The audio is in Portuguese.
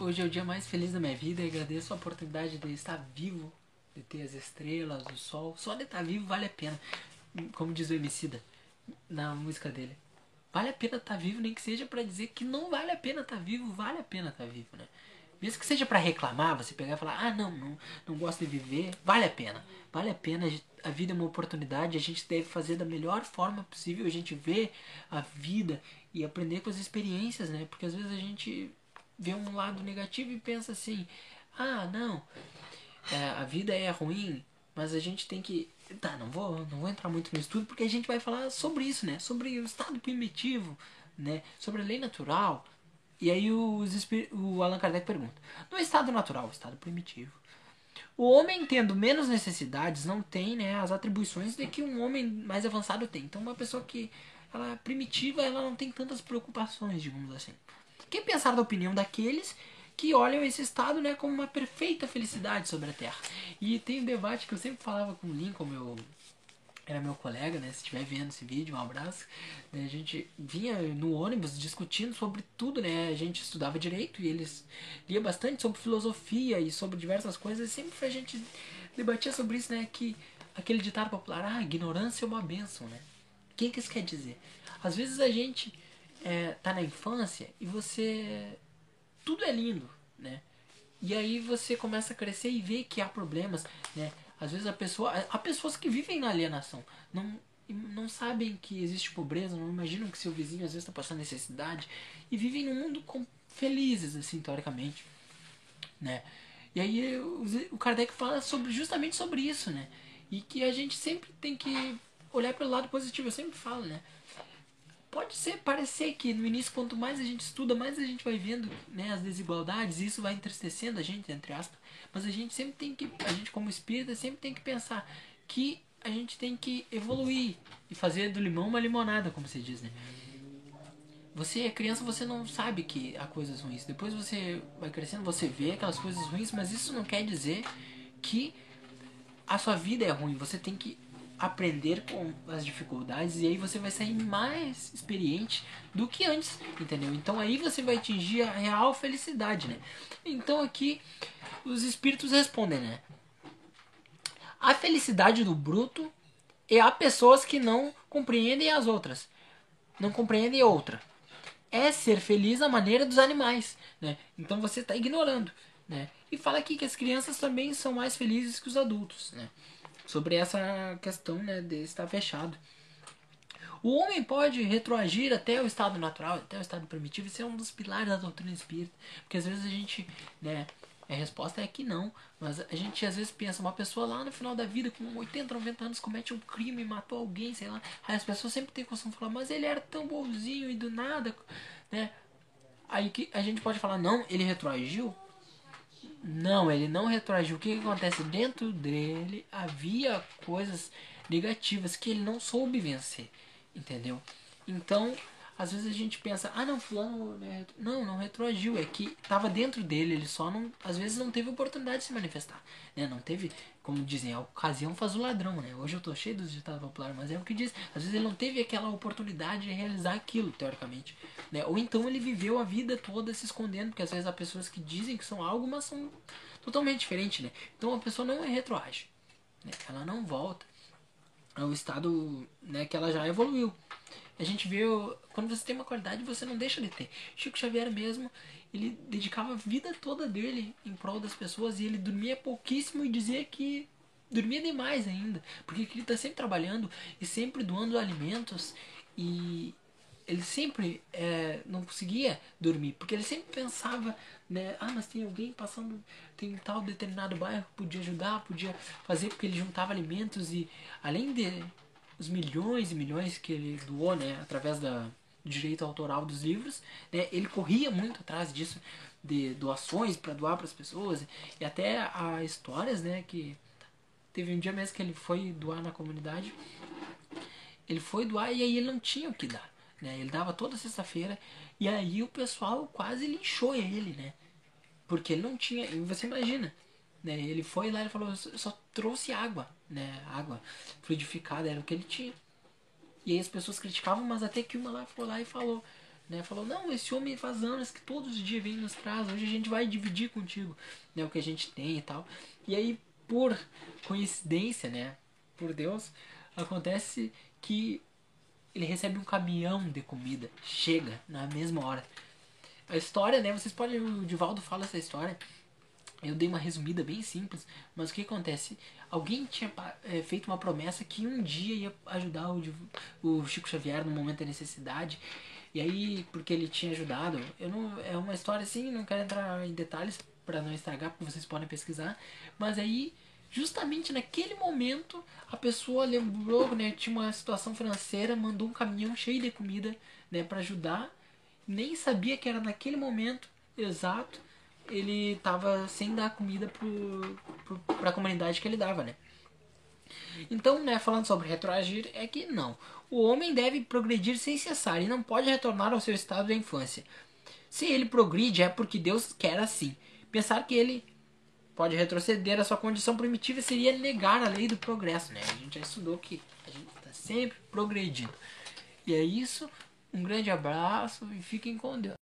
hoje é o dia mais feliz da minha vida e agradeço a oportunidade de estar vivo, de ter as estrelas, o sol. Só de estar vivo vale a pena. Como diz o Emicida na música dele. Vale a pena estar vivo, nem que seja para dizer que não vale a pena estar vivo, vale a pena estar vivo, né? Mesmo que seja para reclamar, você pegar e falar, ah, não, não, não gosto de viver, vale a pena. Vale a pena, a vida é uma oportunidade, a gente deve fazer da melhor forma possível, a gente vê a vida e aprender com as experiências, né? Porque às vezes a gente vê um lado negativo e pensa assim, ah, não, é, a vida é ruim, mas a gente tem que. Tá, não vou, não vou entrar muito no estudo porque a gente vai falar sobre isso, né? Sobre o estado primitivo, né? Sobre a lei natural, e aí os, o Allan Kardec pergunta: No estado natural, estado primitivo, o homem tendo menos necessidades não tem né, as atribuições de que um homem mais avançado tem. Então, uma pessoa que ela é primitiva, ela não tem tantas preocupações, digamos assim. Quem pensar da opinião daqueles que olham esse estado né, como uma perfeita felicidade sobre a Terra? E tem um debate que eu sempre falava com o Lincoln, meu era meu colega, né? Se estiver vendo esse vídeo, um abraço. Né, a gente vinha no ônibus discutindo sobre tudo, né? A gente estudava direito e eles lia bastante sobre filosofia e sobre diversas coisas. E sempre a gente debatia sobre isso, né? Que aquele ditado popular, ah, ignorância é uma benção, né? O que, que isso quer dizer? Às vezes a gente é, tá na infância e você. Tudo é lindo, né? E aí você começa a crescer e vê que há problemas, né? Às vezes a pessoa. Há pessoas que vivem na alienação. Não, não sabem que existe pobreza, não imaginam que seu vizinho às vezes está passando necessidade. E vivem num mundo com, felizes, assim, teoricamente. Né? E aí o Kardec fala sobre, justamente sobre isso, né? E que a gente sempre tem que olhar pelo lado positivo. Eu sempre falo, né? Pode ser parecer que no início quanto mais a gente estuda mais a gente vai vendo né, as desigualdades e isso vai entristecendo a gente entre aspas. Mas a gente sempre tem que a gente como espírita sempre tem que pensar que a gente tem que evoluir e fazer do limão uma limonada como se diz né? Você é criança você não sabe que há coisas ruins. Depois você vai crescendo você vê aquelas coisas ruins mas isso não quer dizer que a sua vida é ruim. Você tem que aprender com as dificuldades e aí você vai sair mais experiente do que antes, entendeu? Então aí você vai atingir a real felicidade, né? Então aqui os espíritos respondem, né? A felicidade do bruto é a pessoas que não compreendem as outras, não compreendem outra. É ser feliz à maneira dos animais, né? Então você está ignorando, né? E fala aqui que as crianças também são mais felizes que os adultos, né? Sobre essa questão né, de estar fechado. O homem pode retroagir até o estado natural, até o estado primitivo, isso é um dos pilares da doutrina espírita. Porque às vezes a gente, né, a resposta é que não, mas a gente às vezes pensa, uma pessoa lá no final da vida, com 80, 90 anos, comete um crime, matou alguém, sei lá. Aí as pessoas sempre têm costume de falar, mas ele era tão bonzinho e do nada, né? Aí que a gente pode falar, não, ele retroagiu, não, ele não retroagiu. O que, que acontece? Dentro dele havia coisas negativas que ele não soube vencer. Entendeu? Então, às vezes a gente pensa, ah não, fulano. Né? Não, não retroagiu. É que estava dentro dele, ele só não. Às vezes não teve oportunidade de se manifestar. Né? Não teve, como dizem, a ocasião faz o ladrão, né? Hoje eu tô cheio dos ditados populares, mas é o que diz. Às vezes ele não teve aquela oportunidade de realizar aquilo, teoricamente. Né? Ou então ele viveu a vida toda se escondendo, porque às vezes há pessoas que dizem que são algo, mas são totalmente diferentes, né? Então a pessoa não é retroage. Né? Ela não volta ao estado né, que ela já evoluiu. A gente vê, quando você tem uma qualidade, você não deixa de ter. Chico Xavier mesmo, ele dedicava a vida toda dele em prol das pessoas e ele dormia pouquíssimo e dizia que dormia demais ainda, porque ele está sempre trabalhando e sempre doando alimentos e ele sempre é, não conseguia dormir, porque ele sempre pensava, né, ah, mas tem alguém passando, tem tal determinado bairro, podia ajudar, podia fazer, porque ele juntava alimentos e além de os milhões e milhões que ele doou, né, através da do direito autoral dos livros, né, ele corria muito atrás disso, de doações para doar para as pessoas e até há histórias, né, que teve um dia mesmo que ele foi doar na comunidade, ele foi doar e aí ele não tinha o que dar, né, ele dava toda sexta-feira e aí o pessoal quase linchou ele, né, porque ele não tinha, você imagina, né, ele foi lá e falou, só trouxe água, né? Água fluidificada era o que ele tinha. E aí as pessoas criticavam, mas até que uma lá foi lá e falou, né? Falou, não, esse homem faz anos que todos os dias vem nos traz, hoje a gente vai dividir contigo, né? O que a gente tem e tal. E aí, por coincidência, né? Por Deus, acontece que ele recebe um caminhão de comida, chega na mesma hora. A história, né? Vocês podem, o Divaldo fala essa história. Eu dei uma resumida bem simples, mas o que acontece? Alguém tinha é, feito uma promessa que um dia ia ajudar o, o Chico Xavier no momento da necessidade. E aí, porque ele tinha ajudado, eu não, é uma história assim, não quero entrar em detalhes para não estragar, porque vocês podem pesquisar. Mas aí, justamente naquele momento, a pessoa lembrou, né, tinha uma situação financeira, mandou um caminhão cheio de comida, né, para ajudar. Nem sabia que era naquele momento exato ele tava sem dar comida pro, pro, pra comunidade que ele dava, né? Então, né, falando sobre retroagir, é que não. O homem deve progredir sem cessar e não pode retornar ao seu estado de infância. Se ele progride, é porque Deus quer assim. Pensar que ele pode retroceder à sua condição primitiva seria negar a lei do progresso, né? A gente já estudou que a gente está sempre progredindo. E é isso. Um grande abraço e fiquem com Deus.